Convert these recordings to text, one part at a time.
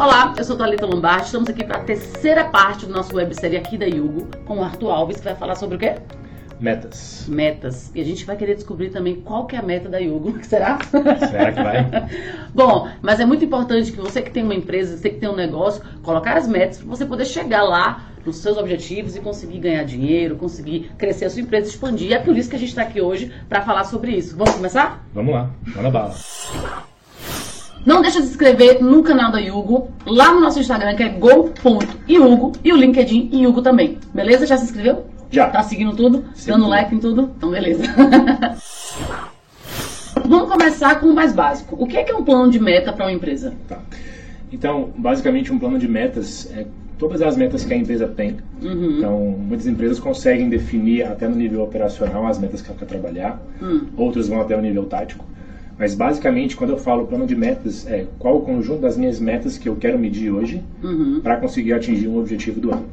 Olá, eu sou Thalita Lombardi, estamos aqui para a terceira parte do nosso websérie aqui da Yugo, com o Arthur Alves, que vai falar sobre o quê? Metas. Metas. E a gente vai querer descobrir também qual que é a meta da Yugo. Será? Será que vai? Bom, mas é muito importante que você que tem uma empresa, você que tem um negócio, colocar as metas para você poder chegar lá nos seus objetivos e conseguir ganhar dinheiro, conseguir crescer a sua empresa, expandir. E é por isso que a gente está aqui hoje para falar sobre isso. Vamos começar? Vamos lá, manda bala. Não deixa de se inscrever no canal da Yugo, lá no nosso Instagram, que é go.yugo, e o LinkedIn Yugo também. Beleza? Já se inscreveu? Já. Tá seguindo tudo? Sim. Dando like em tudo? Então, beleza. Vamos começar com o mais básico. O que é, que é um plano de meta para uma empresa? Tá. Então, basicamente, um plano de metas é todas as metas que a empresa tem. Uhum. Então, muitas empresas conseguem definir até no nível operacional as metas que ela quer trabalhar, Hum. outras vão até o nível tático. Mas, basicamente, quando eu falo plano de metas, é qual o conjunto das minhas metas que eu quero medir hoje Uhum. para conseguir atingir um objetivo do ano.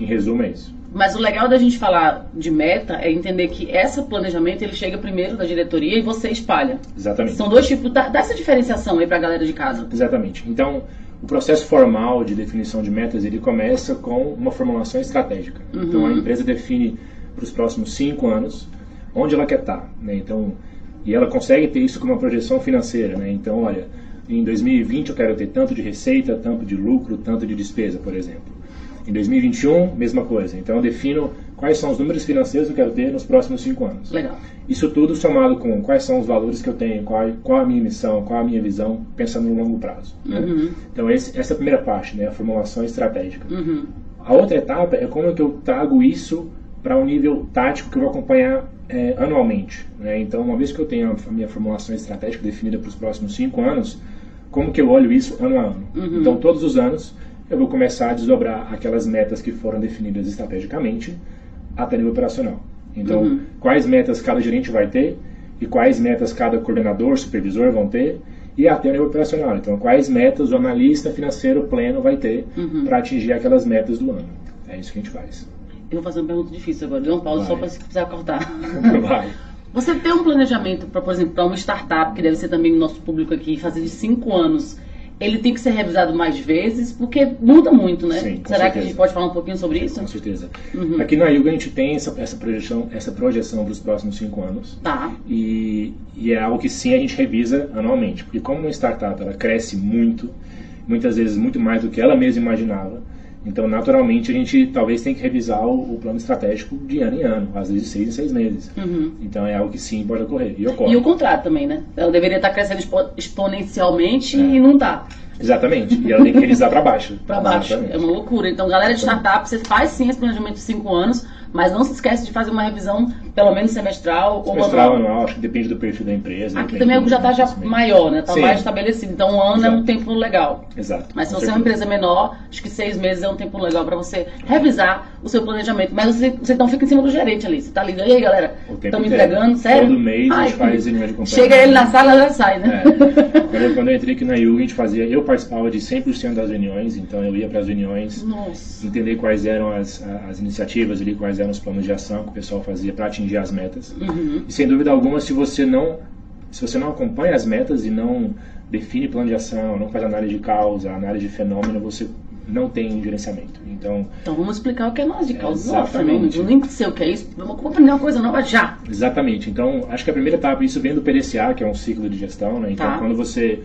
Em resumo, é isso. Mas o legal da gente falar de meta é entender que esse planejamento ele chega primeiro da diretoria e você espalha. Exatamente. São dois tipos. Dá, dá essa diferenciação aí pra galera de casa. Exatamente. Então, o processo formal de definição de metas ele começa com uma formulação estratégica. Então, a empresa define para os próximos cinco anos onde ela quer estar. Né? Então, e ela consegue ter isso com uma projeção financeira. Né? Então, olha, em 2020 eu quero ter tanto de receita, tanto de lucro, tanto de despesa, por exemplo. Em 2021, mesma coisa. Então, eu defino quais são os números financeiros que eu quero ter nos próximos cinco anos. Legal. Isso tudo somado com quais são os valores que eu tenho, qual, qual a minha missão, qual a minha visão, pensando no longo prazo. né? Uhum. Então esse, essa é a primeira parte, né, a formulação estratégica. Uhum. A outra etapa é como é que eu trago isso para um nível tático que eu vou acompanhar é, anualmente. Né? Então uma vez que eu tenho a minha formulação estratégica definida para os próximos cinco anos, como que eu olho isso ano a ano? Uhum. Então todos os anos eu vou começar a desdobrar aquelas metas que foram definidas estrategicamente até nível operacional. Então, Uhum. quais metas cada gerente vai ter e quais metas cada coordenador, supervisor vão ter e até o nível operacional. Então, quais metas o analista financeiro pleno vai ter Uhum. para atingir aquelas metas do ano. É isso que a gente faz. Eu vou fazer uma pergunta difícil agora. Uma pausa só pra se precisar cortar. vai. Você tem um planejamento, pra, por exemplo, para uma startup, que deve ser também o nosso público aqui, fazer de cinco anos, ele tem que ser revisado mais vezes, porque muda muito, né? Sim, Será que a certeza. gente pode falar um pouquinho sobre isso? Com certeza. Uhum. Aqui na Yuga a gente tem essa, essa projeção, essa projeção para os próximos cinco anos. Tá. E, e é algo que sim a gente revisa anualmente, porque como uma startup ela cresce muito, muitas vezes muito mais do que ela mesma imaginava, então naturalmente a gente talvez tenha que revisar o, o plano estratégico de ano em ano, às vezes de seis em seis meses. Uhum. Então é algo que sim pode ocorrer e ocorre. E o contrário também, né? Ela deveria estar crescendo expo- exponencialmente É. e não tá. Exatamente. E ela tem que revisar para baixo. Pra baixo. Exatamente. É uma loucura. Então, galera de startup, você faz sim esse planejamento de cinco anos, mas não se esquece de fazer uma revisão, pelo menos semestral ou Semestral, anual. anual, acho que depende do perfil da empresa. Aqui também do já tá já maior, né? Tá Sim. mais estabelecido. Então, um ano é um Exato. tempo legal. Exato. Mas se você é uma empresa menor, acho que seis meses é um tempo legal para você revisar o seu planejamento. Mas você, você então fica em cima do gerente ali. Você tá ligando, e aí galera, O tempo estamos inteiro. entregando, sério? Todo mês a Ai, gente faz reunião de. Chega ele na sala, já sai, né? É. Quando, eu, entrei aqui na Yuga, a gente fazia, eu participava de 100% das reuniões, então eu ia para as reuniões, Nossa. entender quais eram as, as iniciativas ali, quais eram os planos de ação que o pessoal fazia para atingir as metas. Uhum. E sem dúvida alguma, se você não se você não acompanha as metas e não define plano de ação, não faz análise de causa, análise de fenômeno, você não tem gerenciamento. Então, Então vamos explicar o que é nós de causa. Nossa, não, Exatamente. eu nem sei o que é isso. Vamos aprender uma coisa nova já. Exatamente. Então, acho que a primeira etapa, isso vem do PDCA, que é um ciclo de gestão, né? Então, Tá. quando você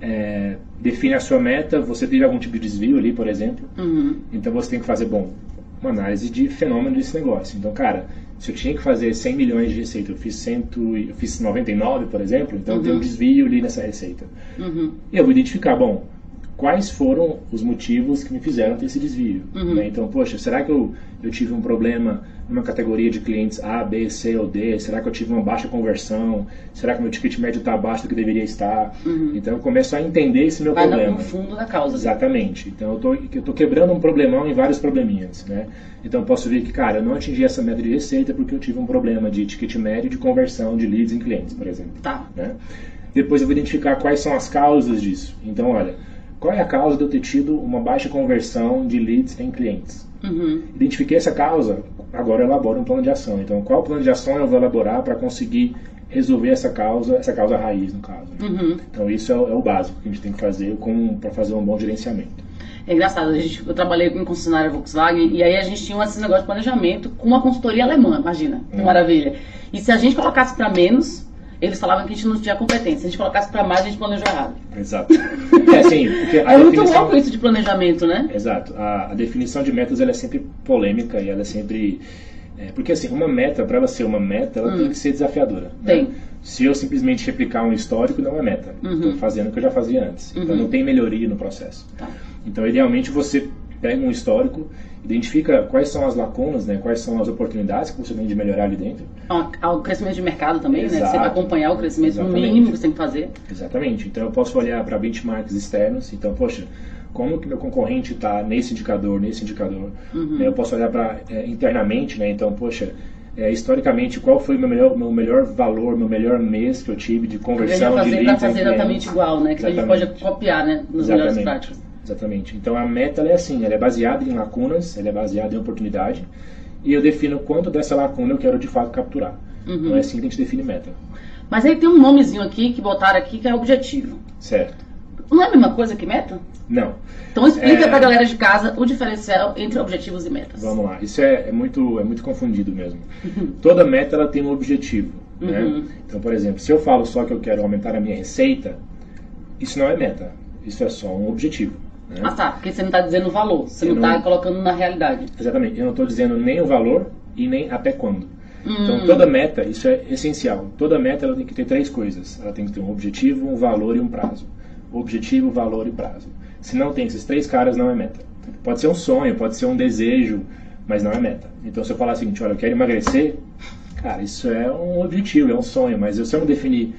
é, define a sua meta, você teve algum tipo de desvio ali, por exemplo, Uhum. então você tem que fazer, bom, uma análise de fenômeno desse negócio. Então, cara, se eu tinha que fazer 100 milhões de receita, eu fiz, 100, e- eu fiz 99, por exemplo, então tem um desvio ali nessa receita. Uhum. E eu vou identificar, bom, quais foram os motivos que me fizeram ter esse desvio. Uhum. né? Então, poxa, será que eu, eu tive um problema numa categoria de clientes A, B, C ou D? Será que eu tive uma baixa conversão? Será que meu ticket médio está abaixo do que deveria estar? Então, eu começo a entender esse meu Uhum. Vai problema. no fundo da causa. Exatamente. Então eu tô, eu tô quebrando um problemão em vários probleminhas, né? Então eu posso ver que, cara, eu não atingi essa meta de receita porque eu tive um problema de ticket médio de conversão de leads em clientes, por exemplo. Tá. Né? Depois eu vou identificar quais são as causas disso. Então, olha, qual é a causa de eu ter tido uma baixa conversão de leads em clientes? Uhum. Identifiquei essa causa, agora elaboro um plano de ação. Então, qual plano de ação eu vou elaborar para conseguir resolver essa causa, essa causa raiz, no caso. Né? Uhum. Então, isso é o, é o, básico que a gente tem que fazer para fazer um bom gerenciamento. É engraçado, a gente, eu trabalhei com concessionária Volkswagen e aí a gente tinha esse negócio de planejamento com uma consultoria alemã, imagina, que hum. maravilha. E se a gente colocasse para menos, eles falavam que a gente não tinha competência. Se a gente colocasse para mais, a gente planejou errado. Exato. É, assim, porque a é definição... muito louco isso de planejamento, né? Exato. A, a, definição de metas ela é sempre polêmica e ela é sempre. É, porque assim, uma meta, para ela ser uma meta, ela hum. tem que ser desafiadora. Né? Tem. Se eu simplesmente replicar um histórico, não é meta. Uhum. Estou fazendo o que eu já fazia antes. Então, uhum. Então não tem melhoria no processo. Tá. Então, idealmente, você pega um histórico, identifica quais são as lacunas, né, quais são as oportunidades que você tem de melhorar ali dentro. O crescimento de mercado também, Exato. né? Você vai acompanhar o crescimento Exatamente. no mínimo que você tem que fazer. Exatamente. Então eu posso olhar para benchmarks externos. Então, poxa, como que meu concorrente está nesse indicador, nesse indicador. Uhum. Eu posso olhar para é, internamente, né? Então, poxa, é, historicamente, qual foi o meu melhor, meu melhor valor, meu melhor mês que eu tive de conversão fazer, de leads. Para fazer exatamente igual, né? Que exatamente. a gente pode copiar, né? Nas exatamente. melhores práticas. Exatamente. Então a meta é assim, ela é baseada em lacunas, ela é baseada em oportunidade e eu defino quanto dessa lacuna eu quero de fato capturar. Uhum. Então é assim que a gente define meta. Mas aí tem um nomezinho aqui que botaram aqui que é objetivo. Certo. Não é a mesma coisa que meta? Não. Então explica é... para a galera de casa o diferencial entre objetivos e metas. Vamos lá. Isso é, é muito, é muito confundido mesmo. Toda meta ela tem um objetivo. Né? Uhum. Então, por exemplo, se eu falo só que eu quero aumentar a minha receita, isso não é meta. Isso é só um objetivo. Né? Ah tá, porque você não está dizendo o valor, você eu não está colocando na realidade. Exatamente, eu não estou dizendo nem o valor e nem até quando. Hum. Então toda meta, isso é essencial, toda meta ela tem que ter três coisas. Ela tem que ter um objetivo, um valor e um prazo. Objetivo, valor e prazo. Se não tem esses três caras, não é meta. Pode ser um sonho, pode ser um desejo, mas não é meta. Então se eu falar o seguinte, olha, eu quero emagrecer, cara, isso é um objetivo, é um sonho, mas se eu não definir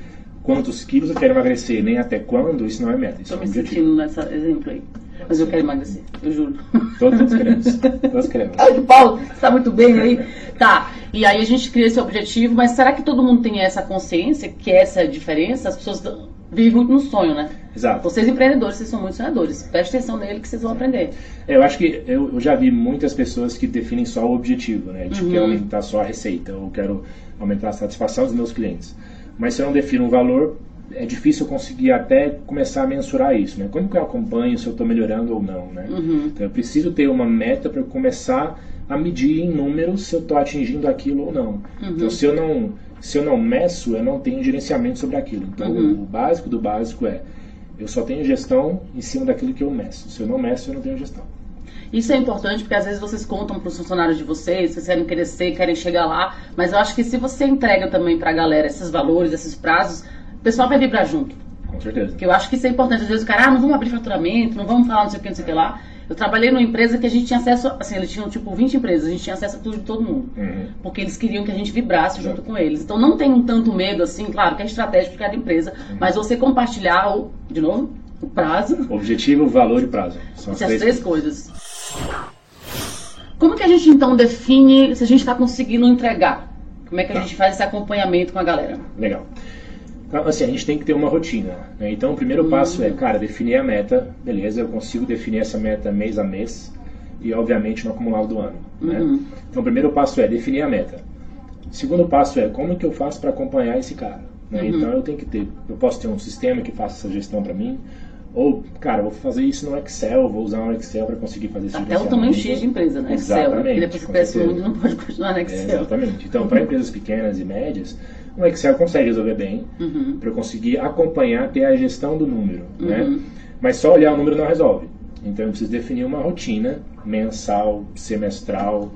quantos quilos eu quero emagrecer, nem até quando, isso não é meta. Tô é me objetivo. sentindo nesse exemplo aí. Mas eu quero emagrecer, eu juro. Todos, todos queremos. Todos queremos. Ai, Paulo, você tá muito bem aí. Tá, e aí a gente cria esse objetivo, mas será que todo mundo tem essa consciência, que é essa diferença? As pessoas vivem muito no sonho, né? Exato. Vocês empreendedores, vocês são muito sonhadores. Preste atenção nele que vocês vão aprender. É, eu acho que eu, eu, já vi muitas pessoas que definem só o objetivo, né? De uhum. que aumentar só a receita, ou quero aumentar a satisfação dos meus clientes. Mas se eu não defino um valor, é difícil conseguir até começar a mensurar isso, né? Como que eu acompanho se eu estou melhorando ou não, né? Uhum. Então eu preciso ter uma meta para começar a medir em números se eu estou atingindo aquilo ou não. Uhum. Então se eu não se eu não meço, eu não tenho gerenciamento sobre aquilo. Então uhum. o básico do básico é eu só tenho gestão em cima daquilo que eu meço. Se eu não meço, eu não tenho gestão. Isso é importante porque às vezes vocês contam para os funcionários de vocês, vocês querem crescer, querem chegar lá, mas eu acho que se você entrega também para a galera esses valores, esses prazos, o pessoal vai vibrar junto. Com certeza. Porque eu acho que isso é importante. Às vezes o cara, ah, não vamos abrir faturamento, não vamos falar não sei o que, não sei o que lá. Eu trabalhei numa empresa que a gente tinha acesso, assim, eles tinham tipo 20 empresas, a gente tinha acesso a tudo de todo mundo. Uhum. Porque eles queriam que a gente vibrasse junto com eles. Então não tem um tanto medo assim, claro que é estratégico de cada empresa, uhum. mas você compartilhar o, de novo, o prazo. Objetivo, valor e prazo. São as três, três coisas. Como que a gente então define se a gente está conseguindo entregar? Como é que a tá. gente faz esse acompanhamento com a galera? Legal. Então, assim, a gente tem que ter uma rotina. Né? Então, o primeiro uhum. passo é, cara, definir a meta. Beleza, eu consigo definir essa meta mês a mês e, obviamente, no acumulado do ano. Né? Uhum. Então, o primeiro passo é definir a meta. O segundo passo é como que eu faço para acompanhar esse cara. Né? Uhum. Então, eu tenho que ter, eu posso ter um sistema que faça essa gestão para mim. Ou, cara, vou fazer isso no Excel, vou usar um Excel para conseguir fazer isso. Até o tamanho X de empresa, né? Excel. Exatamente. Depois que cresce muito, não pode continuar no Excel. É, exatamente. Então, para empresas pequenas e médias, o Excel consegue resolver bem, uhum. para conseguir acompanhar, ter a gestão do número. Né? Uhum. Né? Mas só olhar o número não resolve. Então eu preciso definir uma rotina mensal, semestral,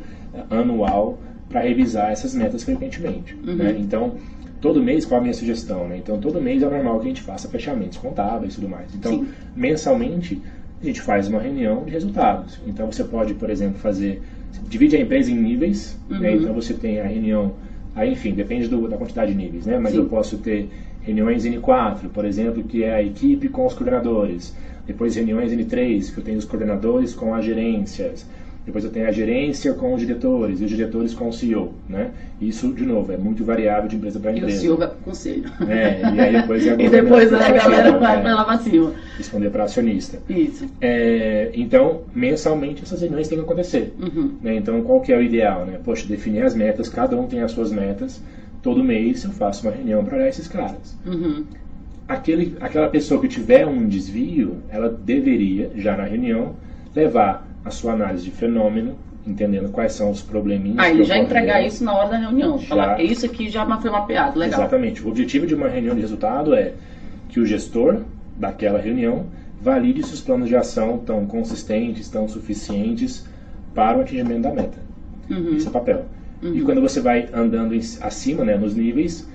anual, para revisar essas metas frequentemente. Uhum. Né? Então, todo mês, qual a minha sugestão? Né? Então, todo mês é normal que a gente faça fechamentos contábeis e tudo mais. Então, Sim. mensalmente, a gente faz uma reunião de resultados. Então, você pode, por exemplo, fazer. Divide a empresa em níveis. Né? Uhum. Então, você tem a reunião Aí, enfim, depende do, da quantidade de níveis, né? Mas Sim. eu posso ter reuniões N4, por exemplo, que é a equipe com os coordenadores. Depois reuniões N3, que eu tenho os coordenadores com as gerências. Depois eu tenho a gerência com os diretores e os diretores com o CEO, né? Isso, de novo, é muito variável de empresa para empresa. E o CEO vai para o conselho. É, e aí depois é a E depois a galera vai é, para lá para cima. Responder para acionista. Isso. É, então, mensalmente essas reuniões têm que acontecer. Uhum. Né? Então, qual que é o ideal? Né? Poxa, definir as metas, cada um tem as suas metas. Todo mês eu faço uma reunião para olhar esses caras. Uhum. Aquele, aquela pessoa que tiver um desvio, ela deveria, já na reunião, levar a sua análise de fenômeno, entendendo quais são os probleminhas. Ah, que ele já entregar isso na hora da reunião. Já. Falar, isso aqui já foi mapeado, legal. Exatamente. O objetivo de uma reunião de resultado é que o gestor daquela reunião valide se os planos de ação estão consistentes, estão suficientes para o atingimento da meta. Uhum. Esse é o papel. E quando você vai andando em- acima, né, nos níveis,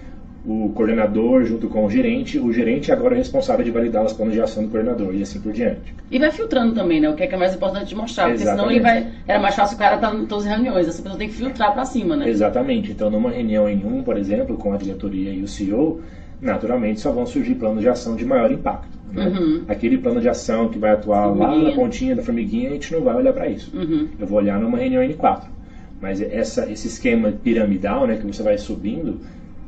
o coordenador junto com o gerente, o gerente agora é responsável de validar os planos de ação do coordenador e assim por diante. E vai filtrando também, né? O que é, que é mais importante de mostrar. Porque senão ele vai. Era mais fácil o cara estar em todas as reuniões. Essa pessoa tem que filtrar para cima, né? Exatamente. Então, numa reunião em um, por exemplo, com a diretoria e o CEO, naturalmente só vão surgir planos de ação de maior impacto. né? Uhum. Aquele plano de ação que vai atuar lá na pontinha da formiguinha, a gente não vai olhar para isso. Uhum. Eu vou olhar numa reunião N4. Mas essa, esse esquema piramidal, né, que você vai subindo,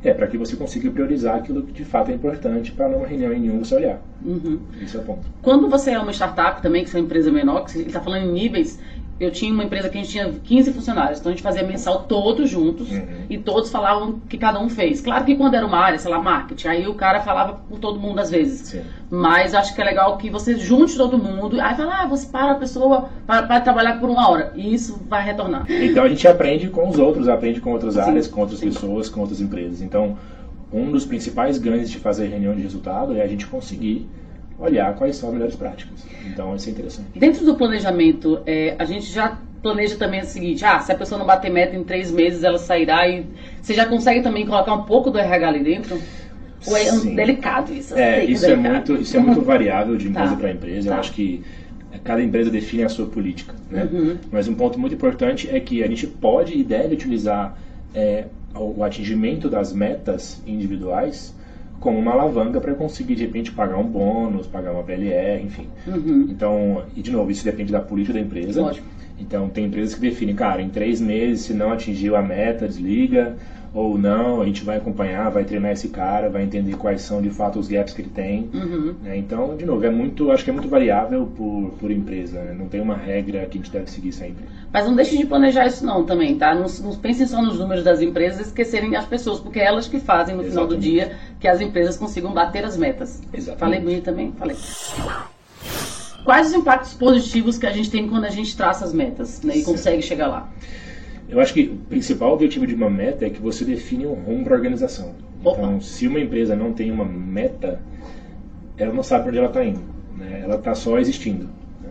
é para que você consiga priorizar aquilo que de fato é importante para numa reunião em um você olhar. Uhum. Esse é o ponto. Quando você é uma startup também, que é uma empresa menor, que ele está falando em níveis, eu tinha uma empresa que a gente tinha 15 funcionários, então a gente fazia mensal todos juntos Uhum. e todos falavam o que cada um fez. Claro que quando era uma área, sei lá, marketing, aí o cara falava por todo mundo às vezes. Sim. Mas acho que é legal que você junte todo mundo, aí fala, ah, você para a pessoa para, para trabalhar por uma hora, e isso vai retornar. Então a gente aprende com os outros, aprende com outras Sim, áreas, com outras sim. pessoas, com outras empresas. Então, um dos principais ganhos de fazer reunião de resultado é a gente conseguir olhar quais são as melhores práticas. Então, isso é interessante. Dentro do planejamento, é, a gente já planeja também o seguinte, ah, se a pessoa não bater meta em três meses, ela sairá e você já consegue também colocar um pouco do RH ali dentro? Ou é Sim. delicado isso? Eu É, que isso é delicado. muito, isso é muito variável de empresa Tá, para empresa. Eu tá. acho que cada empresa define a sua política. Né? Uhum. Mas um ponto muito importante é que a gente pode e deve utilizar é, o atingimento das metas individuais como uma alavanca para conseguir, de repente, pagar um bônus, pagar uma PLR, enfim. Uhum. Então, e de novo, isso depende da política da empresa. Lógico. Então, tem empresas que definem, cara, em três meses, se não atingiu a meta, desliga, ou não, a gente vai acompanhar, vai treinar esse cara, vai entender quais são de fato os gaps que ele tem. Uhum. né? Então, de novo, é muito, acho que é muito variável por, por empresa, né? não tem uma regra que a gente deve seguir sempre. Mas não deixe de planejar isso não também, tá? Não, não pensem só nos números das empresas e esquecerem as pessoas, porque é elas que fazem no final do Exatamente. dia que as empresas consigam bater as metas. Exatamente. Falei bonito também? Falei. Quais os impactos positivos que a gente tem quando a gente traça as metas né, e Certo. consegue chegar lá? Eu acho que o principal objetivo de uma meta é que você define um rumo para a organização. Opa. Então, se uma empresa não tem uma meta, ela não sabe para onde ela está indo. né? Ela está só existindo. né?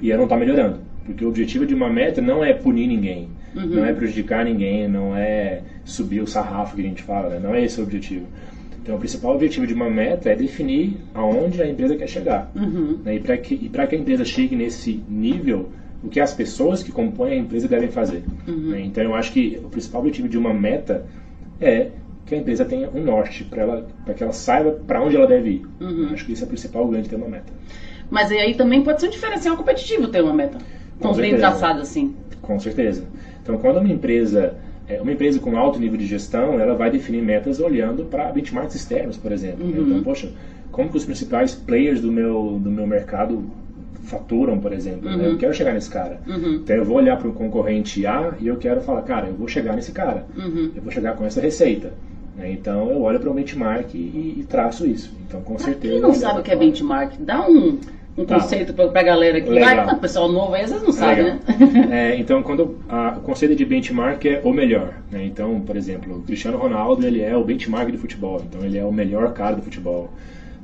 E ela não está melhorando. Porque o objetivo de uma meta não é punir ninguém, Uhum. não é prejudicar ninguém, não é subir o sarrafo que a gente fala, né? não é esse o objetivo. Então, o principal objetivo de uma meta é definir aonde a empresa quer chegar. Uhum. né? E para que, e que a empresa chegue nesse nível, o que as pessoas que compõem a empresa devem fazer. Uhum. né? Então eu acho que o principal objetivo de uma meta é que a empresa tenha um norte, para ela, pra que ela saiba para onde ela deve ir. Uhum. Acho que isso é o principal ganho de ter uma meta. Mas aí também pode ser um diferencial competitivo ter uma meta tão bem traçada assim. Com certeza. Então, quando uma empresa, é, uma empresa com alto nível de gestão, ela vai definir metas olhando para benchmarks externos, por exemplo. Uhum. Então, poxa, como que os principais players do meu, do meu mercado faturam, por exemplo? né? Uhum. Eu quero chegar nesse cara. Uhum. Então, eu vou olhar para um concorrente A e eu quero falar, cara, eu vou chegar nesse cara. Uhum. Eu vou chegar com essa receita. né? Então, eu olho para o benchmark e, e traço isso. Então, com certeza... Quem não sabe o que é benchmark, dá um, um Tá. conceito pra, pra galera que Legal. vai, o pessoal novo aí às vezes não sabe, Legal. né? É, então, quando a- o conceito de benchmark é o melhor. né? Então, por exemplo, o Cristiano Ronaldo ele é o benchmark do futebol. Então, ele é o melhor cara do futebol.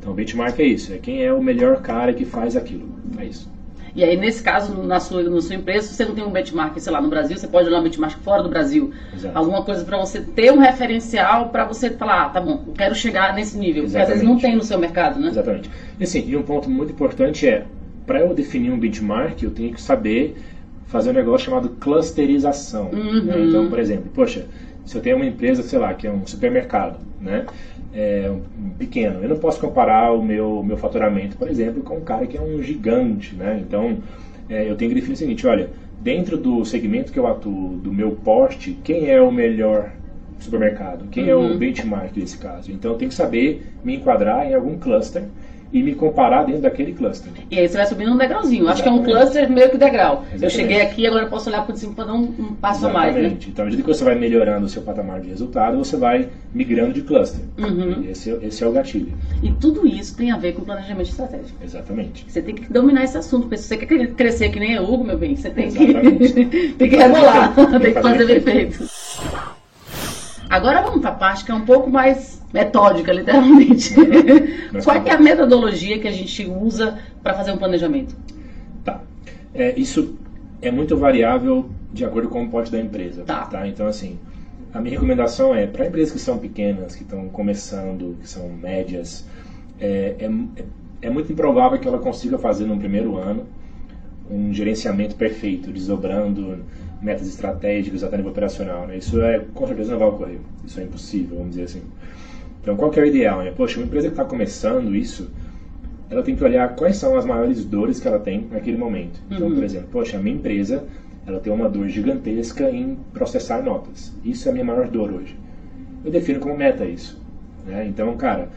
Então, o benchmark é isso. É quem é o melhor cara que faz aquilo. É isso. E aí, nesse caso, na sua, na sua empresa, se você não tem um benchmark, sei lá, no Brasil, você pode olhar um benchmark fora do Brasil. Exato. Alguma coisa para você ter um referencial para você falar, ah, tá bom, eu quero chegar nesse nível. Porque às vezes não Exatamente. tem no seu mercado, né? Exatamente. E, assim, e um ponto muito importante é, para eu definir um benchmark, eu tenho que saber fazer um negócio chamado clusterização. Uhum. né? Então, por exemplo, poxa, se eu tenho uma empresa, sei lá, que é um supermercado, né? É, pequeno, eu não posso comparar o meu, meu faturamento, por exemplo, com um cara que é um gigante, né? Então, é, eu tenho que definir o seguinte, olha, dentro do segmento que eu atuo, do meu porte, quem é o melhor supermercado? Quem é o Uhum. benchmark nesse caso? Então eu tenho que saber me enquadrar em algum cluster e me comparar dentro daquele cluster. E aí você vai subindo um degrauzinho. Acho que é um Exatamente. cluster meio que degrau. Eu Exatamente. cheguei aqui, agora eu posso olhar por cima para dar um, um passo a mais, né? Exatamente. Então, à medida que você vai melhorando o seu patamar de resultado, você vai migrando de cluster. Uhum. Esse, esse é o gatilho. E tudo isso tem a ver com planejamento estratégico. Exatamente. Você tem que dominar esse assunto, porque se você quer crescer que nem a Hugo, meu bem, você tem que, Exatamente. tem que rebolar, Tem que fazer bem feito. Agora vamos para a parte que é um pouco mais metódica, literalmente. Qual tá que é a metodologia que a gente usa para fazer um planejamento? Tá. É, isso é muito variável de acordo com o porte da empresa. Tá. Então, assim, a minha recomendação é, para empresas que são pequenas, que estão começando, que são médias, é, é, é muito improvável que ela consiga fazer no primeiro ano um gerenciamento perfeito, desdobrando metas estratégicas até nível operacional. Né? Isso é, com certeza não vai ocorrer. Isso é impossível, vamos dizer assim. Então, qual que é o ideal? Né? Poxa, uma empresa que está começando isso, ela tem que olhar quais são as maiores dores que ela tem naquele momento. Então, Uhum. por exemplo, poxa, a minha empresa, ela tem uma dor gigantesca em processar notas. Isso é a minha maior dor hoje. Eu defino como meta isso. né? Então, cara,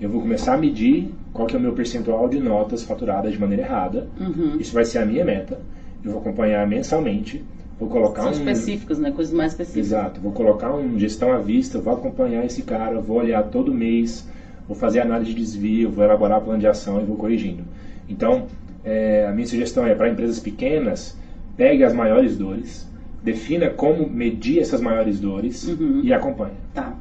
eu vou começar a medir qual que é o meu percentual de notas faturadas de maneira errada. Uhum. Isso vai ser a minha meta. Eu vou acompanhar mensalmente. Vou colocar São um... específicos, né? Coisas mais específicas. Exato, vou colocar um gestão à vista, vou acompanhar esse cara, vou olhar todo mês, vou fazer análise de desvio, vou elaborar plano de ação e vou corrigindo. Então, é, a minha sugestão é para empresas pequenas, pegue as maiores dores, defina como medir essas maiores dores Uhum. e acompanhe. Tá.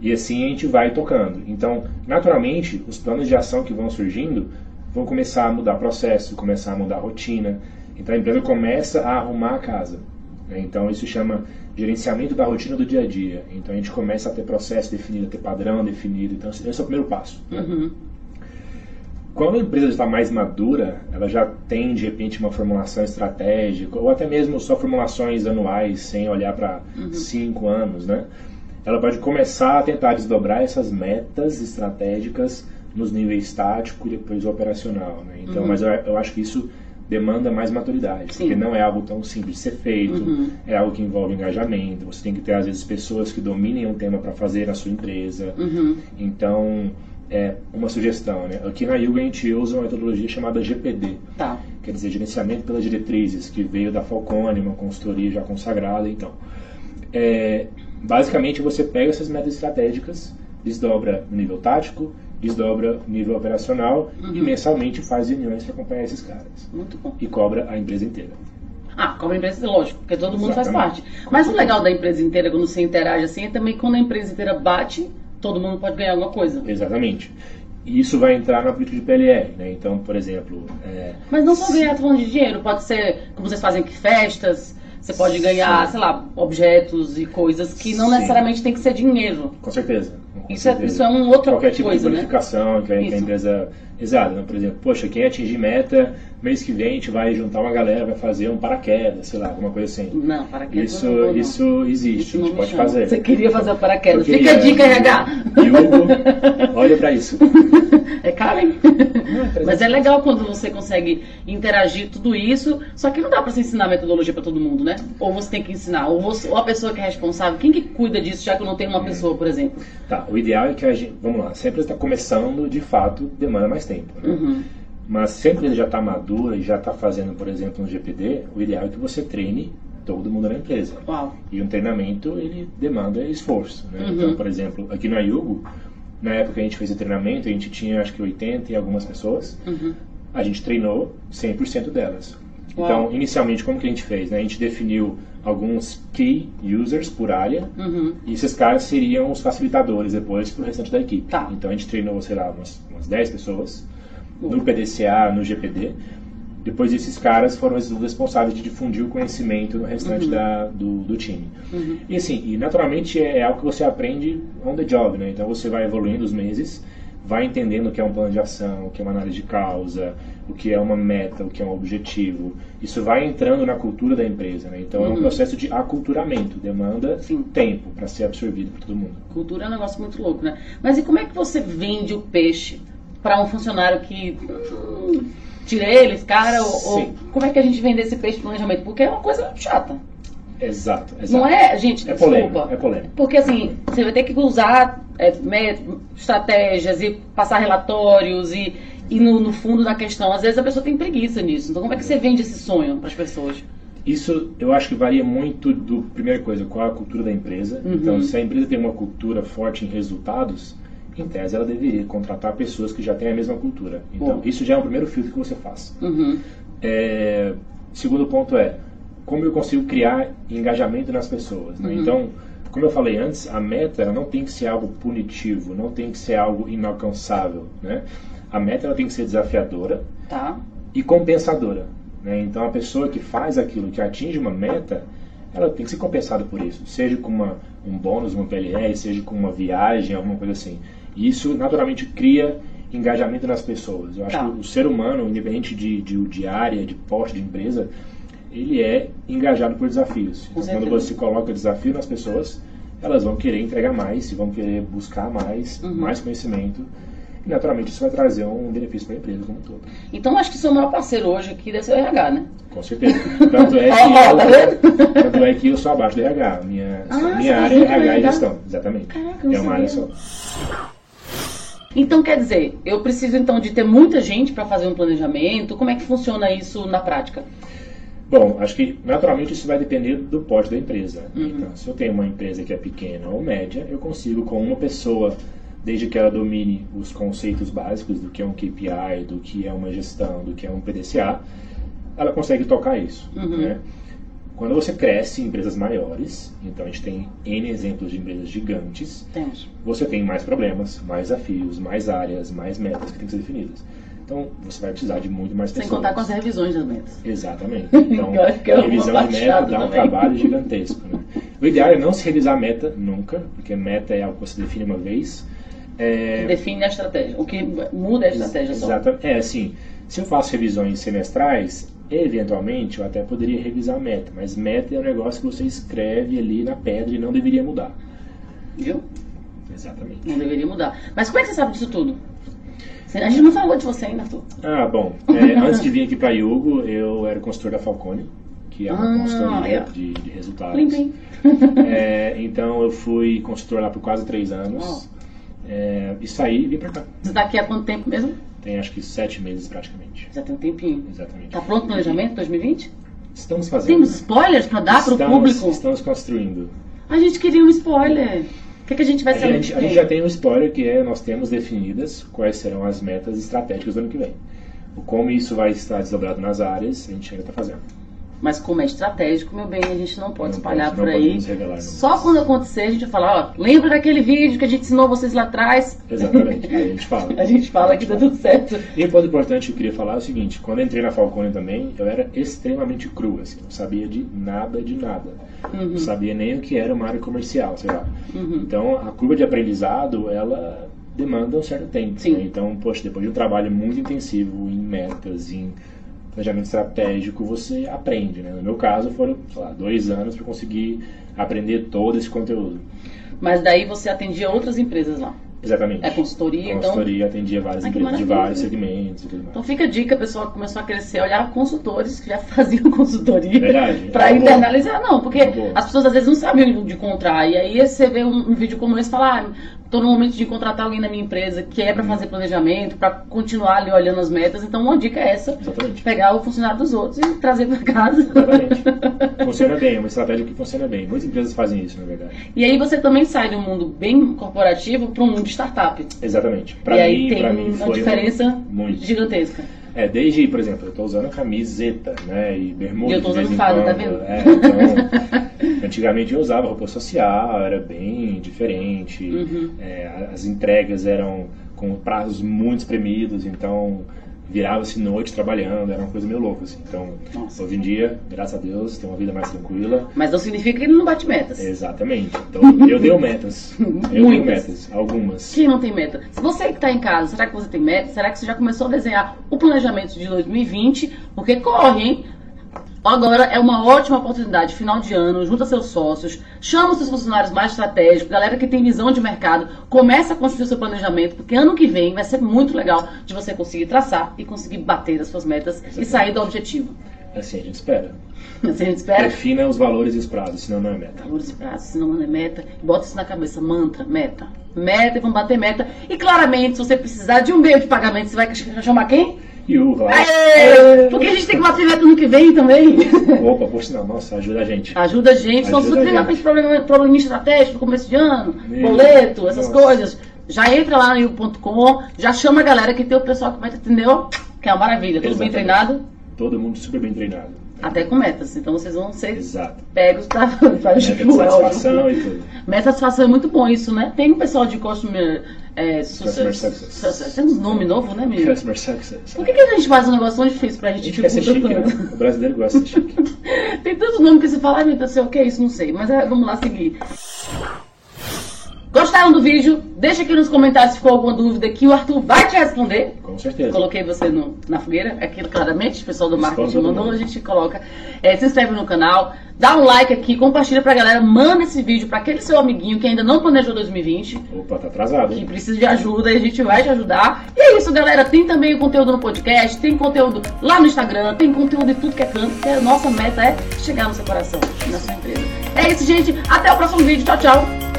E assim a gente vai tocando. Então, naturalmente, os planos de ação que vão surgindo vão começar a mudar processo, começar a mudar rotina. Então, a empresa começa a arrumar a casa. né? Então, isso chama gerenciamento da rotina do dia a dia. Então, a gente começa a ter processo definido, a ter padrão definido. Então, esse é o primeiro passo. né? Uhum. Quando a empresa está mais madura, ela já tem de repente uma formulação estratégica, ou até mesmo só formulações anuais, sem olhar para cinco anos, né? Ela pode começar a tentar desdobrar essas metas estratégicas nos níveis tático e depois operacional, né? Então, mas eu, eu acho que isso demanda mais maturidade, Sim. porque não é algo tão simples de ser feito, Uhum. é algo que envolve engajamento, você tem que ter às vezes pessoas que dominem um tema para fazer na sua empresa, Uhum. então, é uma sugestão, né? Aqui na Yuga a gente usa uma metodologia chamada GPD, Tá. quer dizer, gerenciamento pelas diretrizes, que veio da Falcone, uma consultoria já consagrada, então. É, basicamente você pega essas metas estratégicas, desdobra no nível tático, desdobra nível operacional e mensalmente faz reuniões para acompanhar esses caras. Muito bom. E cobra a empresa inteira. Ah, como empresa, lógico, porque todo mundo faz parte. Mas o legal da empresa inteira, quando você interage assim, é também quando a empresa inteira bate, todo mundo pode ganhar alguma coisa. Exatamente. E isso vai entrar na política de PLR, né? Então, por exemplo, é, Mas não só ganhar falando de dinheiro, pode ser, como vocês fazem aqui, festas, você pode ganhar, Sim. sei lá, objetos e coisas que não Sim. necessariamente tem que ser dinheiro. com certeza. Isso é, isso é uma outra qualquer tipo coisa, de né? bonificação que a, que a empresa. Exato, né? por exemplo, poxa, quem atingir meta, mês que vem a gente vai juntar uma galera, vai fazer um paraquedas, sei lá, alguma coisa assim. Não, paraquedas Isso, não isso existe, Isso a gente pode chama. fazer. Você queria fazer o paraquedas. Eu Fica a queria. dica, RH. Hugo, olha pra isso. É caro, hein? Mas é legal quando você consegue interagir tudo isso, só que não dá pra você ensinar metodologia pra todo mundo, né? Ou você tem que ensinar, ou, você- ou a pessoa que é responsável, quem que cuida disso, já que eu não tenho uma pessoa, por exemplo? Tá, o ideal é que a gente. Vamos lá, se a empresa está começando, de fato, demanda mais tempo. Né? Uhum. Mas se a empresa já está madura e já está fazendo, por exemplo, um GPD, o ideal é que você treine todo mundo na empresa. Uau. E um treinamento, ele demanda esforço. Né? Uhum. Então, por exemplo, aqui na Yugo, na época que a gente fez o treinamento, a gente tinha acho que 80 e algumas pessoas. Uhum. A gente treinou 100% delas. Uau. Então, inicialmente, como que a gente fez? Né? A gente definiu alguns key users por área Uhum. e esses caras seriam os facilitadores depois para o restante da equipe. Tá. Então a gente treinou, sei lá, umas, umas 10 pessoas Bom. no PDCA, no GPD. Depois esses caras foram os responsáveis de difundir o conhecimento no restante Uhum. da, do, do time. Uhum. E assim, e naturalmente é, é algo que você aprende on the job, né? Então você vai evoluindo os meses, vai entendendo o que é um plano de ação, o que é uma análise de causa, o que é uma meta, o que é um objetivo. Isso vai entrando na cultura da empresa, né? Então é um Uhum. processo de aculturamento, demanda Sim. tempo para ser absorvido por todo mundo. Cultura é um negócio muito louco, né? Mas e como é que você vende o peixe para um funcionário que. hum, tira eles, cara, ou, ou, como é que a gente vende esse peixe planejamento? Porque é uma coisa chata. Exato, exato. Não é, gente, É desculpa. polêmico, é polêmico. Porque assim, você vai ter que usar é, estratégias e passar relatórios e, e no, no fundo da questão, às vezes a pessoa tem preguiça nisso. Então como é que você vende esse sonho para as pessoas? Isso eu acho que varia muito do, primeira coisa, qual é a cultura da empresa. Uhum. Então, se a empresa tem uma cultura forte em resultados, em tese ela deveria contratar pessoas que já têm a mesma cultura. Então, Bom. isso já é o primeiro filtro que você faz. Uhum. É, segundo ponto é como eu consigo criar engajamento nas pessoas. né? Uhum. Então, como eu falei antes, a meta ela não tem que ser algo punitivo, não tem que ser algo inalcançável. Né? A meta ela tem que ser desafiadora Tá. e compensadora. Né? Então, a pessoa que faz aquilo, que atinge uma meta, ela tem que ser compensada por isso, seja com uma, um bônus, uma PLR, seja com uma viagem, alguma coisa assim. E isso naturalmente cria engajamento nas pessoas. Eu acho Tá. que o ser humano, independente de, de, de área, de porte de empresa, ele é engajado por desafios. Então, quando você coloca desafio nas pessoas, elas vão querer entregar mais, vão querer buscar mais, Uhum. mais conhecimento. E naturalmente isso vai trazer um benefício para a empresa como um todo. Então acho que seu maior parceiro hoje aqui deve ser o RH, né? Com certeza. Tanto é que, ó, tá eu, tanto é que eu sou abaixo do RH. Minha, Ah, minha área é RH e gestão. Exatamente. Caraca, eu é uma área só. Então quer dizer, eu preciso então de ter muita gente para fazer um planejamento. Como é que funciona isso na prática? Bom, acho que naturalmente isso vai depender do porte da empresa. Uhum. Então, se eu tenho uma empresa que é pequena ou média, eu consigo com uma pessoa, desde que ela domine os conceitos básicos do que é um KPI, do que é uma gestão, do que é um PDCA, ela consegue tocar isso. Uhum. né? Quando você cresce em empresas maiores, então a gente tem N exemplos de empresas gigantes, Temos. você tem mais problemas, mais desafios, mais áreas, mais metas que têm que ser definidas. Então, você vai precisar de muito mais Sem pessoas. contar com as revisões das metas. Exatamente. Então, é a revisão de parte meta dá um também. trabalho gigantesco. né? O ideal é não se revisar a meta nunca, porque meta é algo que você define uma vez. É, Define a estratégia. O que muda é a estratégia só. Exato. É assim, se eu faço revisões semestrais, eventualmente eu até poderia revisar a meta, mas meta é um negócio que você escreve ali na pedra e não deveria mudar. Viu? Exatamente. Não deveria mudar. Mas como é que você sabe disso tudo? A gente não falou de você ainda, Arthur. Ah, bom. é, antes de vir aqui para Yugo, eu era consultor da Falcone, que é uma Ah, consultoria é. de, de resultados. Plim, plim. É, então eu fui consultor lá por quase três anos. É, e saí e vim pra cá. Você tá aqui há quanto tempo mesmo? Tem acho que sete meses praticamente. Já tem um tempinho. Exatamente. Tá pronto o planejamento 2020? Estamos fazendo. Temos spoilers pra dar pro estamos, público? Estamos construindo. A gente queria um spoiler. O que, que a gente vai A gente, a gente já tem um spoiler que é nós temos definidas quais serão as metas estratégicas do ano que vem. Como isso vai estar desdobrado nas áreas, a gente ainda está fazendo. Mas como é estratégico, meu bem, a gente não pode Não espalhar pode- por aí. revelar. Só quando acontecer a gente vai falar, ó, lembra daquele vídeo que a gente ensinou vocês lá atrás? Exatamente. A gente fala. A gente fala que tá tudo certo. E um ponto importante que eu queria falar é o seguinte: quando entrei na Falcone também, eu era extremamente cru, assim, não sabia de nada de nada. Uhum. Não sabia nem o que era uma área comercial, sei lá. Então, a curva de aprendizado, ela demanda um certo tempo. Sim. né? Então, poxa, depois de um trabalho muito intensivo em metas, em planejamento estratégico, você aprende, né? No meu caso, foram, sei lá, dois anos para conseguir aprender todo esse conteúdo. Mas daí você atendia outras empresas lá. Exatamente. É consultoria, então. Consultoria atendia várias Ah, empresas de vários segmentos e tudo mais. Então fica a dica, a pessoa começou a crescer, olhar consultores que já faziam consultoria Verdade. para É internalizar. Não, porque boa. as pessoas às vezes não sabem onde encontrar. E aí você vê um, um vídeo como esse e fala, ah, tô no momento de contratar alguém na minha empresa que é para Uhum. fazer planejamento, para continuar ali olhando as metas. Então uma dica é essa, Exatamente. pegar o funcionário dos outros e trazer para casa. Exatamente. Funciona bem, é uma estratégia que funciona bem. Muitas empresas fazem isso, na verdade. E aí você também sai de um mundo bem corporativo para um mundo de startup. Exatamente. e Pra aí mim, tem pra mim uma diferença muito. gigantesca. É, desde, por exemplo, eu tô usando camiseta, né, e bermuda E eu vez usando fada, tá vendo? É, então, antigamente eu usava roupa social, era bem diferente. Uhum. É, as entregas eram com prazos muito espremidos, então virava-se noite trabalhando, era uma coisa meio louca, assim. Então, Nossa. hoje em dia, graças a Deus, tem uma vida mais tranquila. Mas não significa que ele não bate metas. Exatamente. Então, eu dei metas. Eu Muitas. metas, algumas. Quem não tem meta? Se você que está em casa, será que você tem meta? Será que você já começou a desenhar o planejamento de 2020? Porque corre, hein? Agora é uma ótima oportunidade, final de ano, junta seus sócios, chama os seus funcionários mais estratégicos, galera que tem visão de mercado, começa a construir o seu planejamento, porque ano que vem vai ser muito legal de você conseguir traçar e conseguir bater as suas metas Exatamente. e sair do objetivo. Assim a gente espera. Assim a gente espera. Defina os valores e os prazos, senão não é meta. Valores e prazos, senão não é meta. Bota isso na cabeça, mantra, meta. Meta e vamos bater meta. E claramente, se você precisar de um meio de pagamento, você vai chamar quem? You, claro. Porque a gente tem que bater meta no que vem também. Opa, por sinal, nossa, ajuda a gente. Ajuda a gente. Então, se você tem problema, problema estratégico no começo de ano, Isso. boleto, essas nossa. coisas, já entra lá no you.com, já chama a galera que tem o pessoal que vai te atender, que é uma maravilha. Tudo bem treinado? Todo mundo super bem treinado. Até com metas. Então vocês vão ser Exato. pegos para fazer Meta de satisfação e tudo. Meta de satisfação é muito bom isso, né? Tem um pessoal de customer, é, customer success. Tem um nome novo, né, menino? Customer success. Por que, que a gente faz um negócio tão difícil pra gente? A gente ser chique, né? O brasileiro gosta de chique. Tem tantos nomes que você fala, ai meu Deus céu, o que é isso? Não sei. Mas é, vamos lá seguir. Gostaram do vídeo? Deixa aqui nos comentários se ficou alguma dúvida que o Arthur vai te responder. Com certeza. Coloquei você no, na fogueira, aqui claramente, o pessoal do marketing mandou, a gente coloca. É, se inscreve no canal, dá um like aqui, compartilha pra galera, manda esse vídeo para aquele seu amiguinho que ainda não planejou 2020. Opa, tá atrasado. Que precisa de ajuda e a gente vai te ajudar. E é isso, galera. Tem também o conteúdo no podcast, tem conteúdo lá no Instagram, tem conteúdo em tudo que é canto, que a nossa meta é chegar no seu coração, na sua empresa. É isso, gente. Até o próximo vídeo. Tchau, tchau.